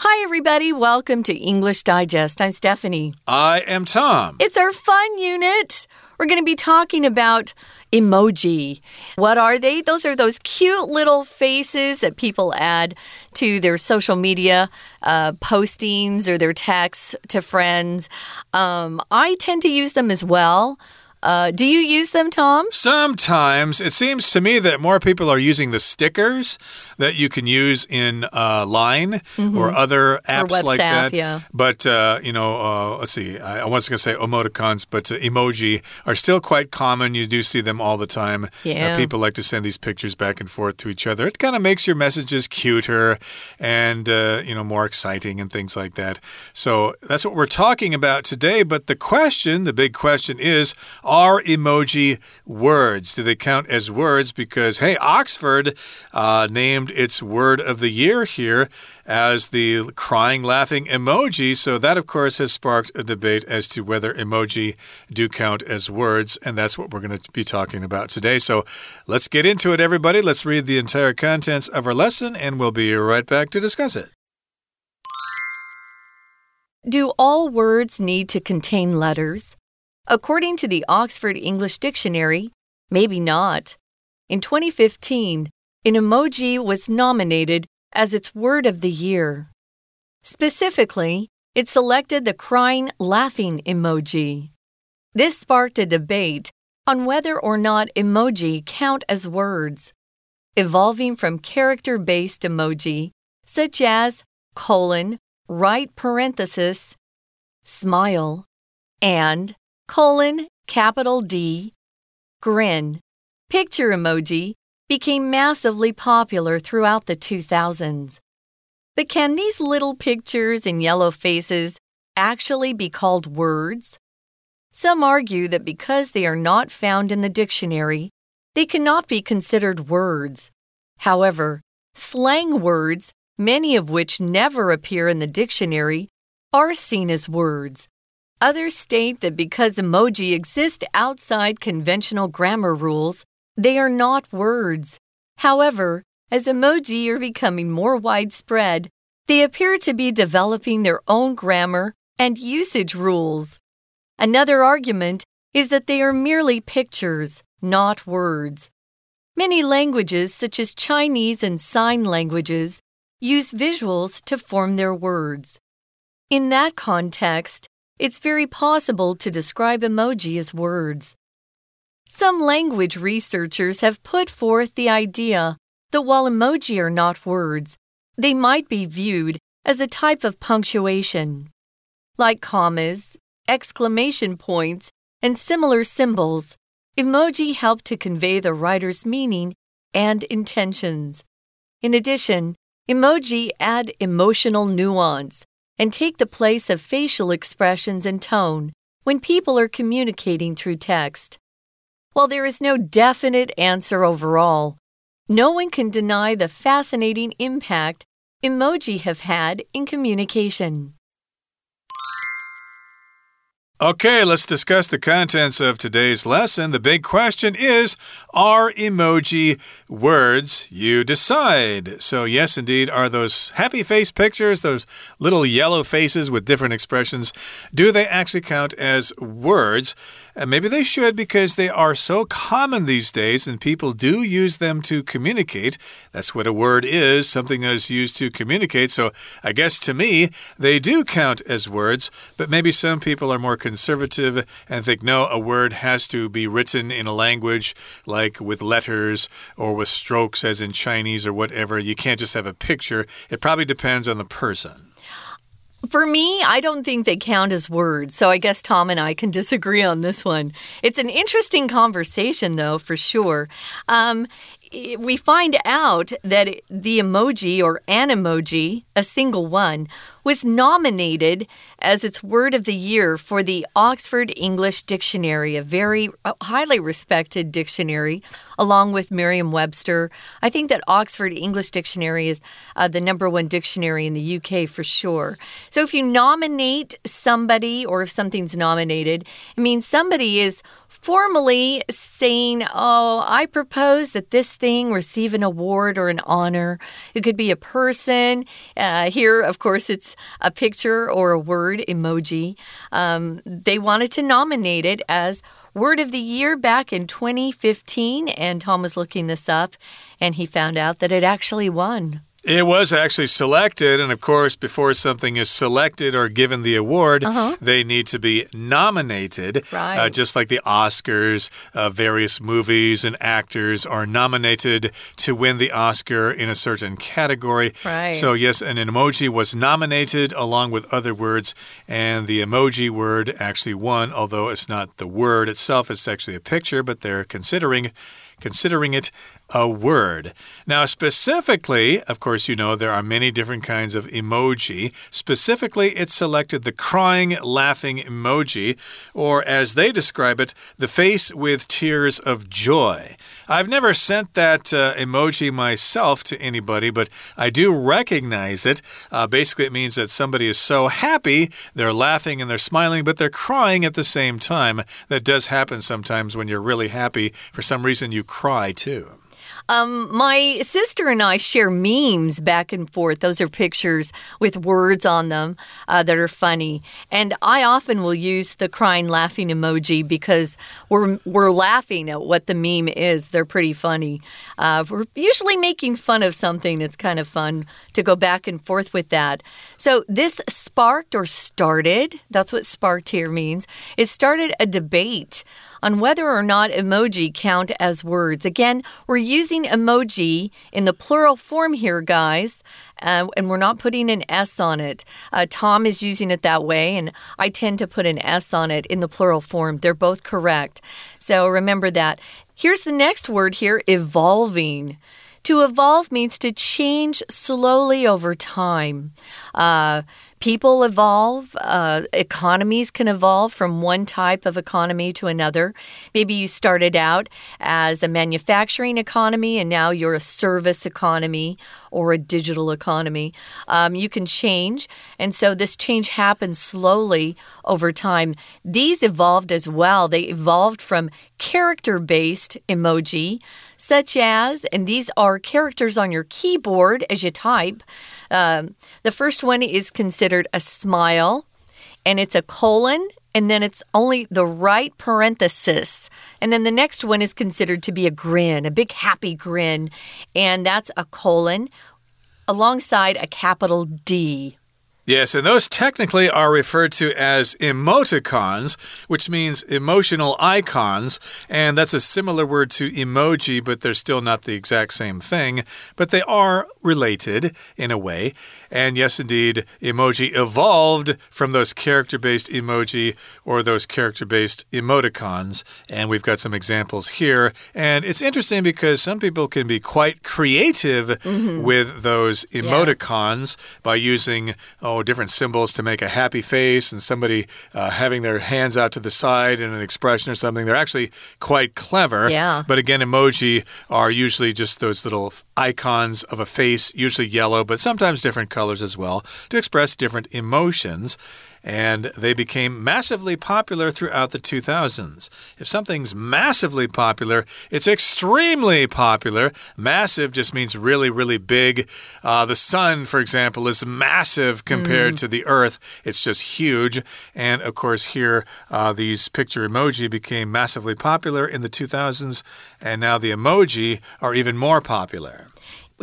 Hi, everybody. Welcome to English Digest. I'm Stephanie. I am Tom. It's our fun unit. We're going to be talking about emoji. What are they? Those are those cute little faces that people add to their social media uh, postings or their texts to friends. Um, I tend to use them as well. Uh, do you use them, Tom? Sometimes. It seems to me that more people are using the stickers that you can use in uh, Line mm -hmm. or other apps or like that. Yeah. But, uh, you know, uh, let's see. I, I was going to say emoticons, but uh, emoji are still quite common. You do see them all the time. Uh, yeah. people like to send these pictures back and forth to each other. It kind of makes your messages cuter and, you know, more exciting and things like that. So that's what we're talking about today. But the question, the big question is, are emoji words? Do they count as words? Because, hey, Oxford uh, named its word of the year here as the crying, laughing emoji. So, that, of course, has sparked a debate as to whether emoji do count as words. And that's what we're going to be talking about today. So, let's get into it, everybody. Let's read the entire contents of our lesson, and we'll be right back to discuss it. Do all words need to contain letters? According to the Oxford English Dictionary, maybe not. In 2015, an emoji was nominated as its word of the year. Specifically, it selected the crying, laughing emoji. This sparked a debate on whether or not emoji count as words, evolving from character based emoji such as colon, right parenthesis, smile, and colon, capital D, grin, picture emoji became massively popular throughout the 2000s. But can these little pictures and yellow faces actually be called words? Some argue that because they are not found in the dictionary, they cannot be considered words. However, slang words, many of which never appear in the dictionary, are seen as words. Others state that because emoji exist outside conventional grammar rules, they are not words. However, as emoji are becoming more widespread, they appear to be developing their own grammar and usage rules. Another argument is that they are merely pictures, not words. Many languages, such as Chinese and sign languages, use visuals to form their words. In that context, it's very possible to describe emoji as words. Some language researchers have put forth the idea that while emoji are not words, they might be viewed as a type of punctuation. Like commas, exclamation points, and similar symbols, emoji help to convey the writer's meaning and intentions. In addition, emoji add emotional nuance and take the place of facial expressions and tone when people are communicating through text. While there is no definite answer overall, no one can deny the fascinating impact emoji have had in communication. Okay, let's discuss the contents of today's lesson. The big question is Are emoji words? You decide. So, yes, indeed, are those happy face pictures, those little yellow faces with different expressions, do they actually count as words? And maybe they should because they are so common these days and people do use them to communicate. That's what a word is, something that is used to communicate. So, I guess to me, they do count as words, but maybe some people are more conservative and think no, a word has to be written in a language like with letters or with strokes, as in Chinese or whatever. You can't just have a picture. It probably depends on the person. For me, I don't think they count as words, so I guess Tom and I can disagree on this one. It's an interesting conversation, though, for sure. Um, we find out that the emoji or an emoji, a single one, was nominated as its word of the year for the Oxford English Dictionary, a very uh, highly respected dictionary, along with Merriam Webster. I think that Oxford English Dictionary is uh, the number one dictionary in the UK for sure. So if you nominate somebody or if something's nominated, it means somebody is formally saying, Oh, I propose that this thing receive an award or an honor. It could be a person. Uh, here, of course, it's a picture or a word emoji. Um, they wanted to nominate it as Word of the Year back in 2015, and Tom was looking this up and he found out that it actually won. It was actually selected, and of course, before something is selected or given the award, uh -huh. they need to be nominated. Right. Uh, just like the Oscars, uh, various movies and actors are nominated to win the Oscar in a certain category. Right. So, yes, an emoji was nominated along with other words, and the emoji word actually won, although it's not the word itself, it's actually a picture, but they're considering considering it a word. Now, specifically, of course, you know there are many different kinds of emoji. Specifically, it selected the crying, laughing emoji, or as they describe it, the face with tears of joy. I've never sent that uh, emoji myself to anybody, but I do recognize it. Uh, basically, it means that somebody is so happy, they're laughing and they're smiling, but they're crying at the same time. That does happen sometimes when you're really happy. For some reason, you cry too. Um, my sister and I share memes back and forth. Those are pictures with words on them uh, that are funny, and I often will use the crying, laughing emoji because we're we're laughing at what the meme is. They're pretty funny. Uh, we're usually making fun of something. It's kind of fun to go back and forth with that. So this sparked or started. That's what sparked here means. It started a debate on whether or not emoji count as words. Again, we're using emoji in the plural form here, guys. Uh, and we're not putting an S on it. Uh, Tom is using it that way, and I tend to put an S on it in the plural form. They're both correct. So remember that. Here's the next word here evolving. To evolve means to change slowly over time. Uh, People evolve, uh, economies can evolve from one type of economy to another. Maybe you started out as a manufacturing economy and now you're a service economy or a digital economy. Um, you can change, and so this change happens slowly over time. These evolved as well. They evolved from character based emoji such as, and these are characters on your keyboard as you type. Um, the first one is considered a smile, and it's a colon and then it's only the right parenthesis. And then the next one is considered to be a grin, a big happy grin, and that's a colon alongside a capital D. Yes, and those technically are referred to as emoticons, which means emotional icons. And that's a similar word to emoji, but they're still not the exact same thing. But they are related in a way. And yes, indeed, emoji evolved from those character based emoji or those character based emoticons. And we've got some examples here. And it's interesting because some people can be quite creative mm -hmm. with those emoticons yeah. by using, oh, different symbols to make a happy face and somebody uh, having their hands out to the side in an expression or something. They're actually quite clever. Yeah. But again, emoji are usually just those little icons of a face, usually yellow, but sometimes different colors as well, to express different emotions and they became massively popular throughout the 2000s. If something's massively popular, it's extremely popular. Massive just means really, really big. Uh, the sun, for example, is massive compared mm. to the earth, it's just huge. And of course, here, uh, these picture emoji became massively popular in the 2000s, and now the emoji are even more popular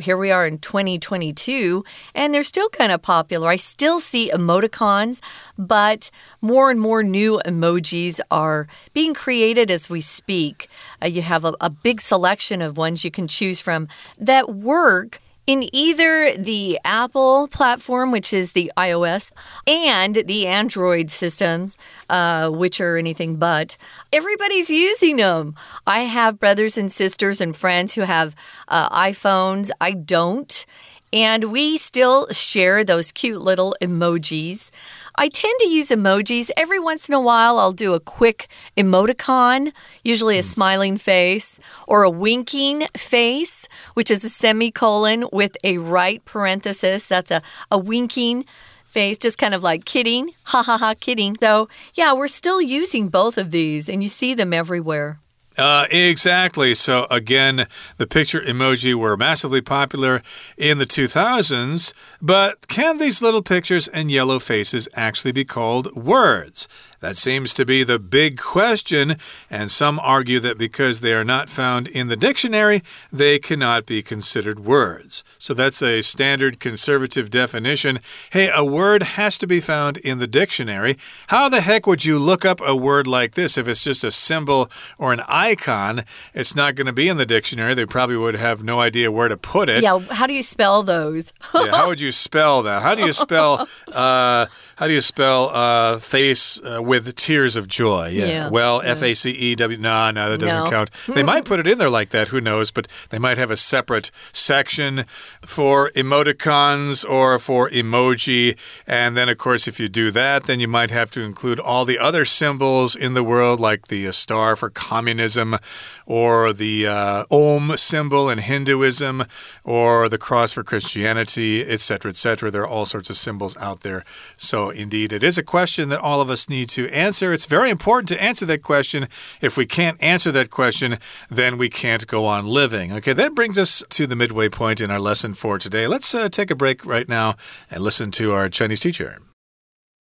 here we are in 2022 and they're still kind of popular. I still see emoticons, but more and more new emojis are being created as we speak. Uh, you have a, a big selection of ones you can choose from that work in either the Apple platform, which is the iOS, and the Android systems, uh, which are anything but, everybody's using them. I have brothers and sisters and friends who have uh, iPhones. I don't. And we still share those cute little emojis. I tend to use emojis. Every once in a while, I'll do a quick emoticon, usually a hmm. smiling face, or a winking face, which is a semicolon with a right parenthesis. That's a, a winking face, just kind of like kidding, ha ha ha, kidding. So, yeah, we're still using both of these, and you see them everywhere. Uh, exactly. So, again, the picture emoji were massively popular in the 2000s, but can these little pictures and yellow faces actually be called words? That seems to be the big question, and some argue that because they are not found in the dictionary, they cannot be considered words. So that's a standard conservative definition. Hey, a word has to be found in the dictionary. How the heck would you look up a word like this if it's just a symbol or an icon? It's not going to be in the dictionary. They probably would have no idea where to put it. Yeah, how do you spell those? yeah, how would you spell that? How do you spell uh, how do you spell uh, face uh, with tears of joy? Yeah. yeah. Well, yeah. F A C E W. No, no, that doesn't no. count. They might put it in there like that. Who knows? But they might have a separate section for emoticons or for emoji. And then, of course, if you do that, then you might have to include all the other symbols in the world, like the star for communism, or the uh, Om symbol in Hinduism, or the cross for Christianity, etc., etc. There are all sorts of symbols out there. So indeed, it is a question that all of us need to answer. It's very important to answer that question. If we can't answer that question, then we can't go on living. Okay, that brings us to the midway point in our lesson for today. Let's uh, take a break right now and listen to our Chinese teacher.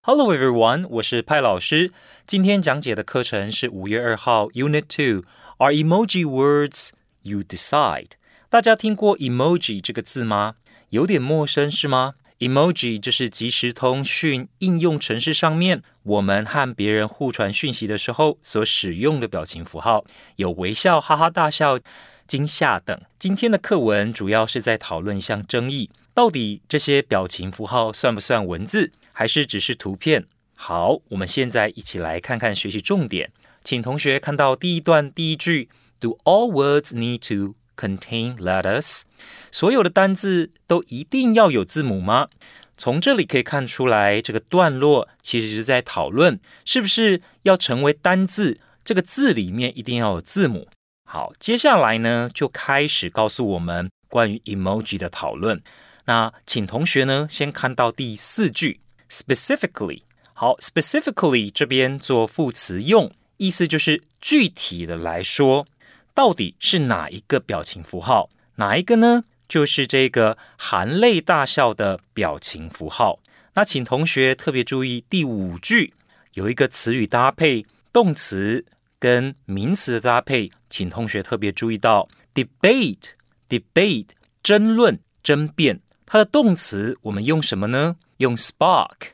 Hello everyone，我是派老师。今天讲解的课程是五月二号 Unit Two。Are emoji words you decide？大家听过 emoji 这个字吗？有点陌生是吗 ？Emoji 就是即时通讯应用程式上面，我们和别人互传讯息的时候所使用的表情符号，有微笑、哈哈大笑、惊吓等。今天的课文主要是在讨论一项争议：到底这些表情符号算不算文字，还是只是图片？好，我们现在一起来看看学习重点，请同学看到第一段第一句：Do all words need to contain letters？所有的单字都一定要有字母吗？从这里可以看出来，这个段落其实是在讨论是不是要成为单字，这个字里面一定要有字母。好，接下来呢就开始告诉我们关于 emoji 的讨论。那请同学呢先看到第四句，specifically。好，specifically 这边做副词用，意思就是具体的来说，到底是哪一个表情符号？哪一个呢？就是这个含泪大笑的表情符号。那请同学特别注意第五句有一个词语搭配，动词跟名词的搭配，请同学特别注意到 debate，debate 争论、争辩，它的动词我们用什么呢？用 spark，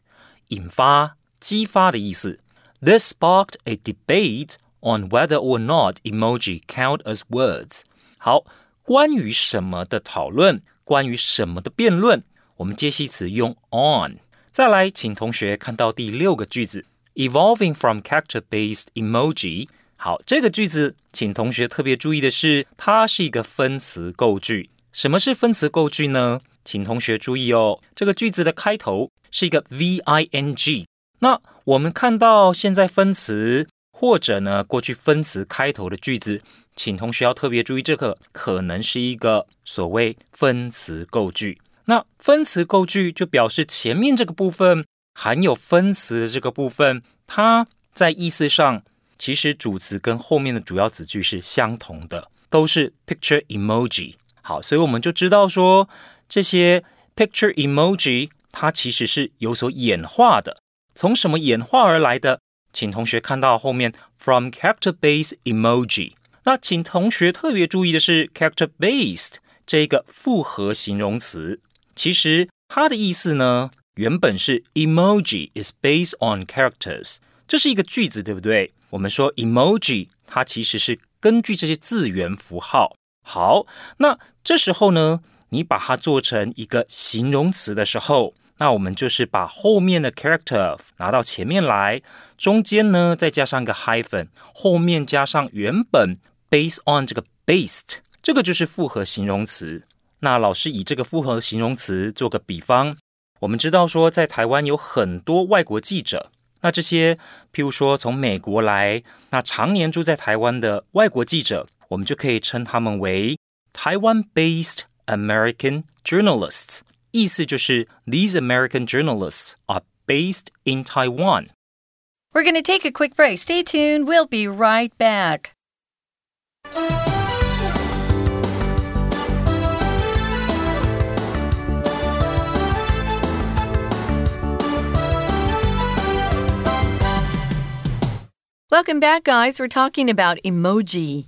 引发、激发的意思。This sparked a debate on whether or not emoji count as words。好。关于什么的讨论，关于什么的辩论，我们介系词用 on。再来，请同学看到第六个句子，evolving from character-based emoji。好，这个句子，请同学特别注意的是，它是一个分词构句。什么是分词构句呢？请同学注意哦，这个句子的开头是一个 V-I-N-G。那我们看到现在分词。或者呢，过去分词开头的句子，请同学要特别注意，这个可能是一个所谓分词构句。那分词构句就表示前面这个部分含有分词的这个部分，它在意思上其实主词跟后面的主要子句是相同的，都是 picture emoji。好，所以我们就知道说这些 picture emoji 它其实是有所演化的，从什么演化而来的？请同学看到后面 from character-based emoji。那请同学特别注意的是 character-based 这个复合形容词，其实它的意思呢，原本是 emoji is based on characters，这是一个句子，对不对？我们说 emoji 它其实是根据这些字元符号。好，那这时候呢，你把它做成一个形容词的时候。那我们就是把后面的 character 拿到前面来，中间呢再加上一个 hyphen，后面加上原本 based on 这个 based，这个就是复合形容词。那老师以这个复合形容词做个比方，我们知道说在台湾有很多外国记者，那这些譬如说从美国来，那常年住在台湾的外国记者，我们就可以称他们为台湾 based American journalists。意思就是 These American journalists are based in Taiwan. We're going to take a quick break. Stay tuned. We'll be right back. Welcome back, guys. We're talking about emoji.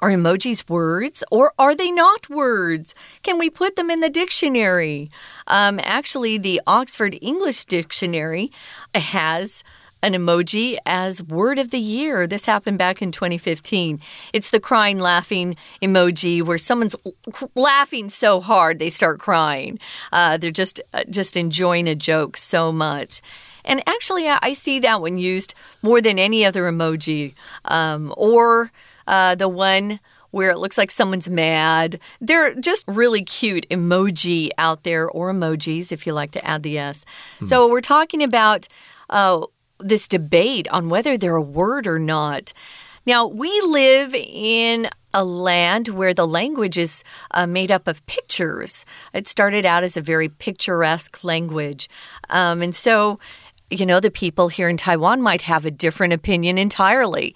Are emojis words or are they not words? Can we put them in the dictionary? Um, actually, the Oxford English Dictionary has an emoji as word of the year. This happened back in 2015. It's the crying, laughing emoji where someone's laughing so hard they start crying. Uh, they're just uh, just enjoying a joke so much. And actually, I see that one used more than any other emoji. Um, or uh, the one where it looks like someone's mad. They're just really cute emoji out there, or emojis if you like to add the S. Hmm. So we're talking about uh, this debate on whether they're a word or not. Now, we live in a land where the language is uh, made up of pictures. It started out as a very picturesque language. Um, and so you know, the people here in Taiwan might have a different opinion entirely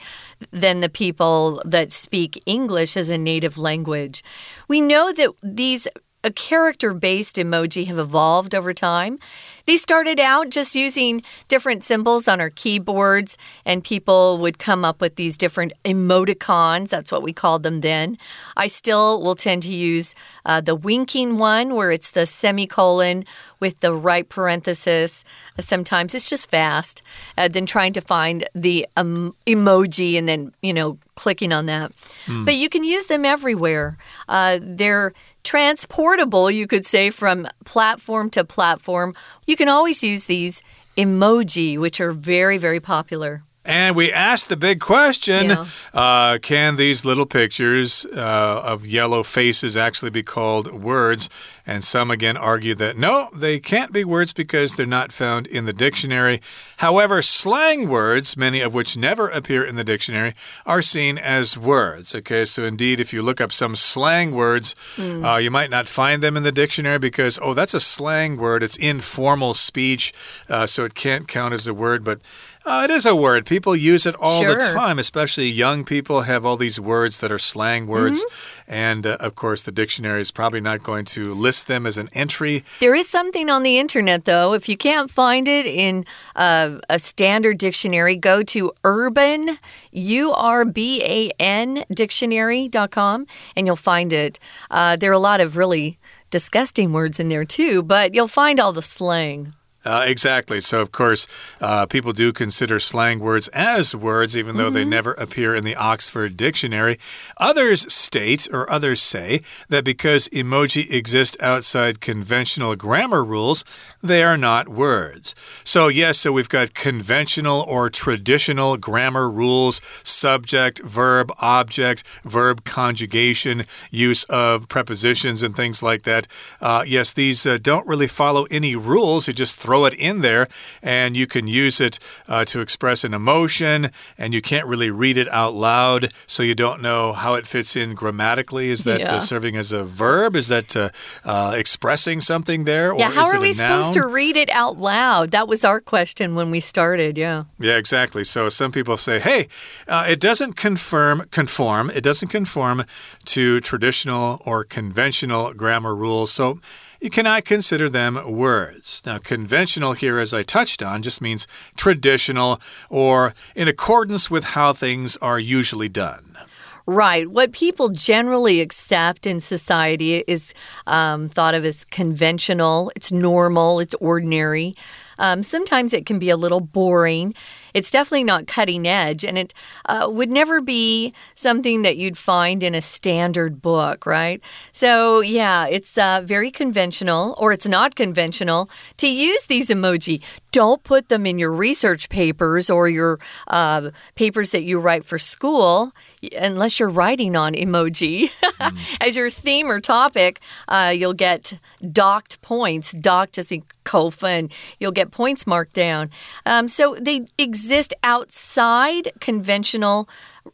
than the people that speak English as a native language. We know that these a character based emoji have evolved over time. They started out just using different symbols on our keyboards, and people would come up with these different emoticons. That's what we called them then. I still will tend to use uh, the winking one, where it's the semicolon with the right parenthesis. Sometimes it's just fast. Uh, then trying to find the um, emoji and then, you know, clicking on that. Mm. But you can use them everywhere. Uh, they're transportable, you could say, from platform to platform. You can always use these emoji, which are very, very popular. And we asked the big question yeah. uh, Can these little pictures uh, of yellow faces actually be called words? And some again argue that no, they can't be words because they're not found in the dictionary. However, slang words, many of which never appear in the dictionary, are seen as words. Okay, so indeed, if you look up some slang words, mm. uh, you might not find them in the dictionary because, oh, that's a slang word. It's informal speech, uh, so it can't count as a word. But uh, it is a word. People use it all sure. the time, especially young people have all these words that are slang words. Mm -hmm. And uh, of course, the dictionary is probably not going to list them as an entry. There is something on the internet, though. If you can't find it in uh, a standard dictionary, go to urban, U R B A N dictionary.com, and you'll find it. Uh, there are a lot of really disgusting words in there, too, but you'll find all the slang. Uh, exactly. So, of course, uh, people do consider slang words as words, even though mm -hmm. they mm-hmm. never appear in the Oxford Dictionary. Others state, or others say, that because emoji exist outside conventional grammar rules, they are not words. So, yes, so we've got conventional or traditional grammar rules subject, verb, object, verb conjugation, use of prepositions, and things like that. Uh, yes, these uh, don't really follow any rules. You just throw throw it in there and you can use it uh, to express an emotion and you can't really read it out loud, so you don't know how it fits in grammatically. Is that uh, yeah. uh, serving as a verb? Is that uh, uh expressing something there? yeah, how are we supposed to read it out loud? That was our question when we started, yeah. Yeah, exactly. So some people say, hey, uh, it doesn't confirm, conform, it doesn't conform to traditional or conventional grammar rules. So you cannot consider them words. Now, conventional here, as I touched on, just means traditional or in accordance with how things are usually done. Right. What people generally accept in society is um, thought of as conventional, it's normal, it's ordinary. Um, sometimes it can be a little boring. It's definitely not cutting edge, and it uh, would never be something that you'd find in a standard book, right? So, yeah, it's uh, very conventional, or it's not conventional, to use these emoji. Don't put them in your research papers or your uh, papers that you write for school unless you're writing on emoji. mm. As your theme or topic, uh, you'll get docked points. Docked just means Kofun. You'll get points marked down. Um, so they exist outside conventional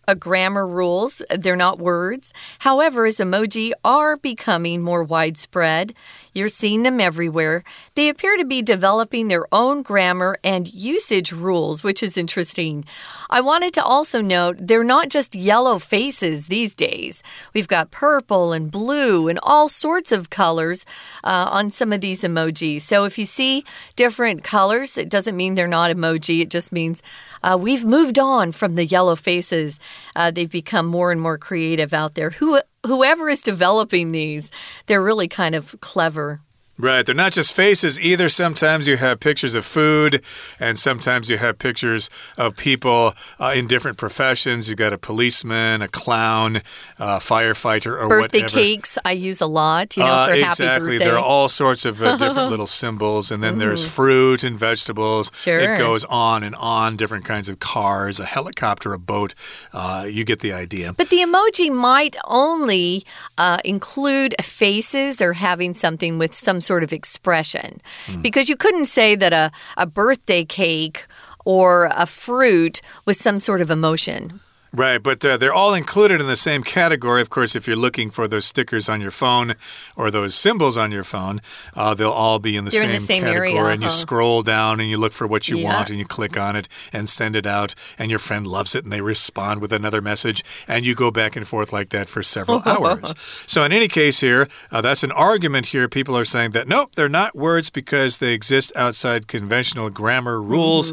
uh, grammar rules, they're not words. However, as emoji are becoming more widespread, you're seeing them everywhere. They appear to be developing their own grammar and usage rules, which is interesting. I wanted to also note they're not just yellow faces these days. We've got purple and blue and all sorts of colors uh, on some of these emojis. So if you see different colors, it doesn't mean they're not emoji. It just means uh, we've moved on from the yellow faces. Uh, they've become more and more creative out there. Who whoever is developing these, they're really kind of clever. Right. They're not just faces either. Sometimes you have pictures of food, and sometimes you have pictures of people uh, in different professions. You've got a policeman, a clown, a firefighter, or birthday whatever. cakes. I use a lot. You know, Uh, for happy exactly. birthday. There are all sorts of uh, different little symbols, and then there's fruit and vegetables. Sure. It goes on and on. Different kinds of cars, a helicopter, a boat. Uh, you get the idea. But the emoji might only uh, include faces or having something with some sort of expression. Hmm. Because you couldn't say that a, a birthday cake or a fruit was some sort of emotion. Right, but uh, they're all included in the same category. Of course, if you're looking for those stickers on your phone or those symbols on your phone, uh, they'll all be in the, same in the same category. area, and you scroll down and you look for what you Yeah. want and you click on it and send it out. And your friend loves it and they respond with another message. And you go back and forth like that for several hours. So, in any case, here, uh, that's an argument here. People are saying that nope, they're not words because they exist outside conventional grammar rules.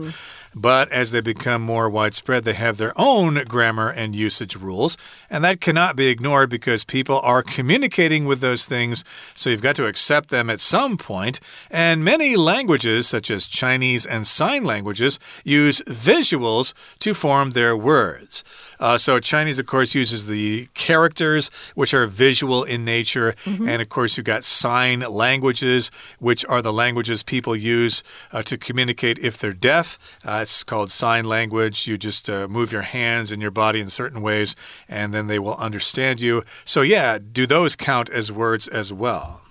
But as they become more widespread, they have their own grammar and usage rules. And that cannot be ignored because people are communicating with those things. So you've got to accept them at some point. And many languages, such as Chinese and sign languages, use visuals to form their words. Uh, so Chinese, of course, uses the characters, which are visual in nature. And of course, you've got sign languages, which are the languages people use uh, to communicate if they're deaf. Uh, it's called sign language. You just uh, move your hands and your body in certain ways, and then they will understand you. So, yeah, do those count as words as well?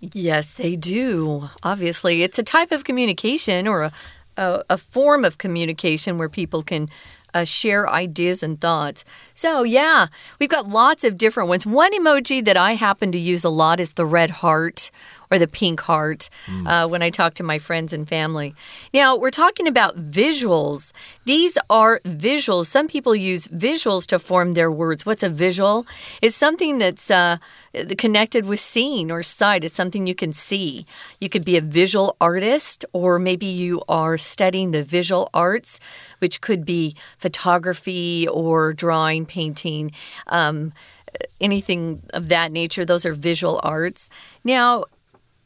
Yes, they do. Obviously, it's a type of communication or a, a, a form of communication where people can uh, share ideas and thoughts. So, yeah, we've got lots of different ones. One emoji that I happen to use a lot is the red heart or the pink heart uh, when I talk to my friends and family. Now, we're talking about visuals. These are visuals. Some people use visuals to form their words. What's a visual? It's something that's uh, connected with seeing or sight. It's something you can see. You could be a visual artist, or maybe you are studying the visual arts, which could be photography or drawing, painting. Um, anything of that nature. Those are visual arts. Now,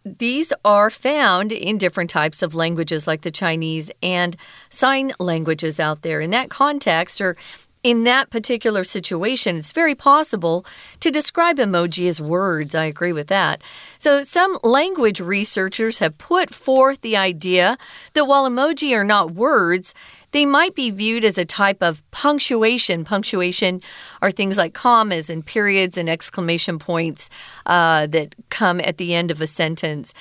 these are found in different types of languages like the Chinese and sign languages out there. In that context, or in that particular situation, it's very possible to describe emoji as words. I agree with that. So, some language researchers have put forth the idea that while emoji are not words, they might be viewed as a type of punctuation. Punctuation are things like commas and periods and exclamation points uh, that come at the end of a sentence.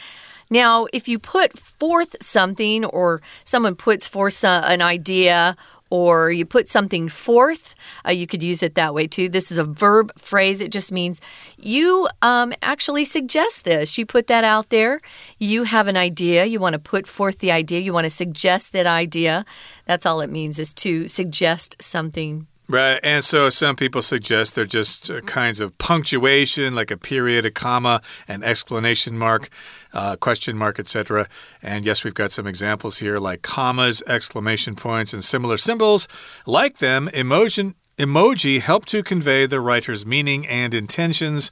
Now, if you put forth something or someone puts forth an idea or you put something forth, uh, you could use it that way too. This is a verb phrase. It just means you um, actually suggest this. You put that out there. You have an idea. You want to put forth the idea. You want to suggest that idea. That's all it means is to suggest something. Right. And so some people suggest they're just uh, kinds of punctuation, like a period, a comma, an exclamation mark, uh, question mark, etc. And yes, we've got some examples here like commas, exclamation points, and similar symbols. Like them, emotion, emoji help to convey the writer's meaning and intentions.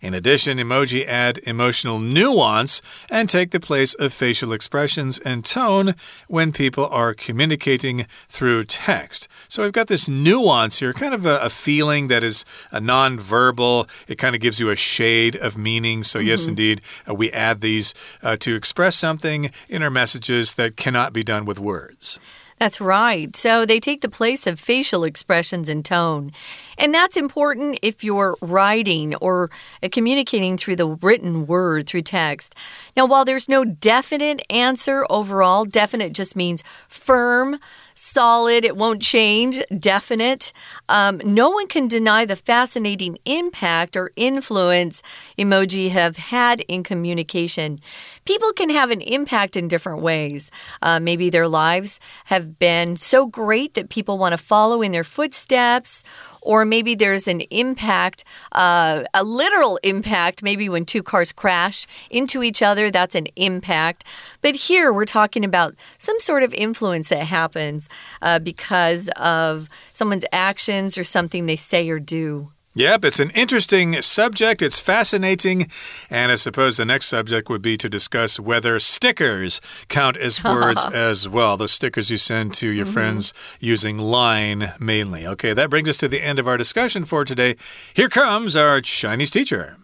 In addition, emoji add emotional nuance and take the place of facial expressions and tone when people are communicating through text. So we've got this nuance here, kind of a, a feeling that is a non-verbal. It kind of gives you a shade of meaning. So yes, indeed, uh, we add these uh, to express something in our messages that cannot be done with words. That's right. So they take the place of facial expressions and tone. And that's important if you're writing or uh, communicating through the written word, through text. Now, while there's no definite answer overall, definite just means firm solid, it won't change, definite. Um, no one can deny the fascinating impact or influence emoji have had in communication. People can have an impact in different ways. Uh, maybe their lives have been so great that people want to follow in their footsteps or maybe there's an impact, uh, a literal impact, maybe when two cars crash into each other, that's an impact. But here we're talking about some sort of influence that happens uh, because of someone's actions or something they say or do. Yep, it's an interesting subject. It's fascinating. And I suppose the next subject would be to discuss whether stickers count as words as well. The stickers you send to your mm -hmm. friends using Line mainly. Okay, that brings us to the end of our discussion for today. Here comes our Chinese teacher.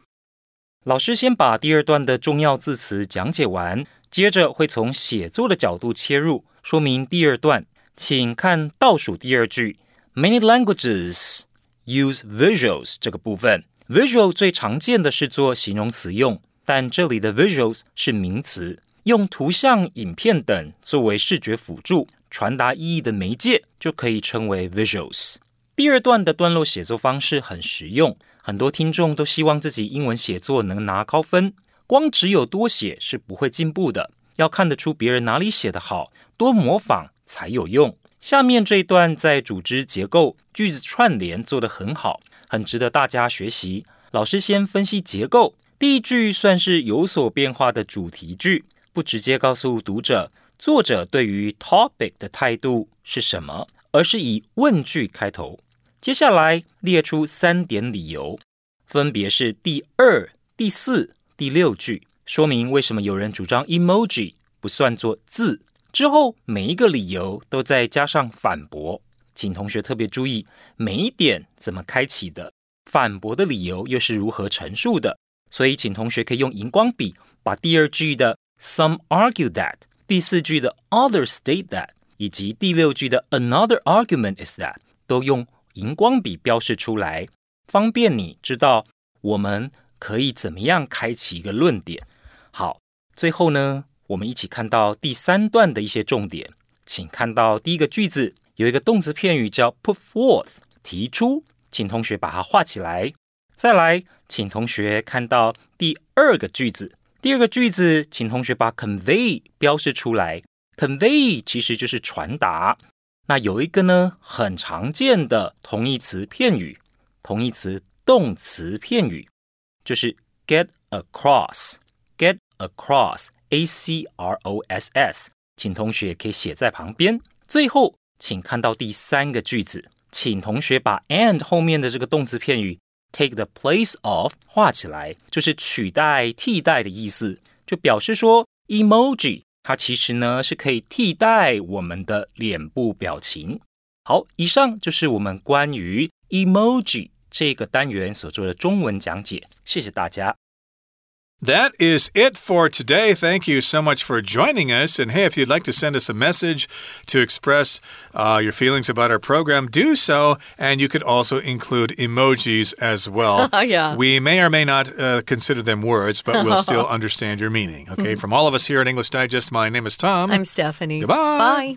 老师先把第二段的重要字词讲解完，接着会从写作的角度切入，说明第二段。请看倒数第二句：Many languages。 use visuals 这个部分，visual 最常见的是做形容词用，但这里的 visuals 是名词，用图像、影片等作为视觉辅助、传达意义的媒介，就可以称为 visuals。第二段的段落写作方式很实用，很多听众都希望自己英文写作能拿高分，光只有多写是不会进步的，要看得出别人哪里写得好，多模仿才有用。下面这一段在组织结构、句子串联做得很好，很值得大家学习。老师先分析结构，第一句算是有所变化的主题句，不直接告诉读者作者对于 topic 的态度是什么，而是以问句开头。接下来列出三点理由，分别是第二、第四、第六句，说明为什么有人主张 emoji 不算作字。之后每一个理由都再加上反驳，请同学特别注意每一点怎么开启的，反驳的理由又是如何陈述的。所以，请同学可以用荧光笔把第二句的 “Some argue that”、第四句的 “Others state that” 以及第六句的 “Another argument is that” 都用荧光笔标示出来，方便你知道我们可以怎么样开启一个论点。好，最后呢？我们一起看到第三段的一些重点，请看到第一个句子有一个动词片语叫 put forth，提出，请同学把它画起来。再来，请同学看到第二个句子，第二个句子，请同学把 convey 标示出来。convey 其实就是传达。那有一个呢很常见的同义词片语，同义词动词片语就是 get across，get across。A C R O S S，请同学可以写在旁边。最后，请看到第三个句子，请同学把 and 后面的这个动词片语 take the place of 画起来，就是取代、替代的意思，就表示说 emoji 它其实呢是可以替代我们的脸部表情。好，以上就是我们关于 emoji 这个单元所做的中文讲解，谢谢大家。That is it for today. Thank you so much for joining us. And hey, if you'd like to send us a message to express uh, your feelings about our program, do so. And you could also include emojis as well. yeah. We may or may not uh, consider them words, but we'll still understand your meaning. Okay. From all of us here at English Digest, my name is Tom. I'm Stephanie. Goodbye. Bye.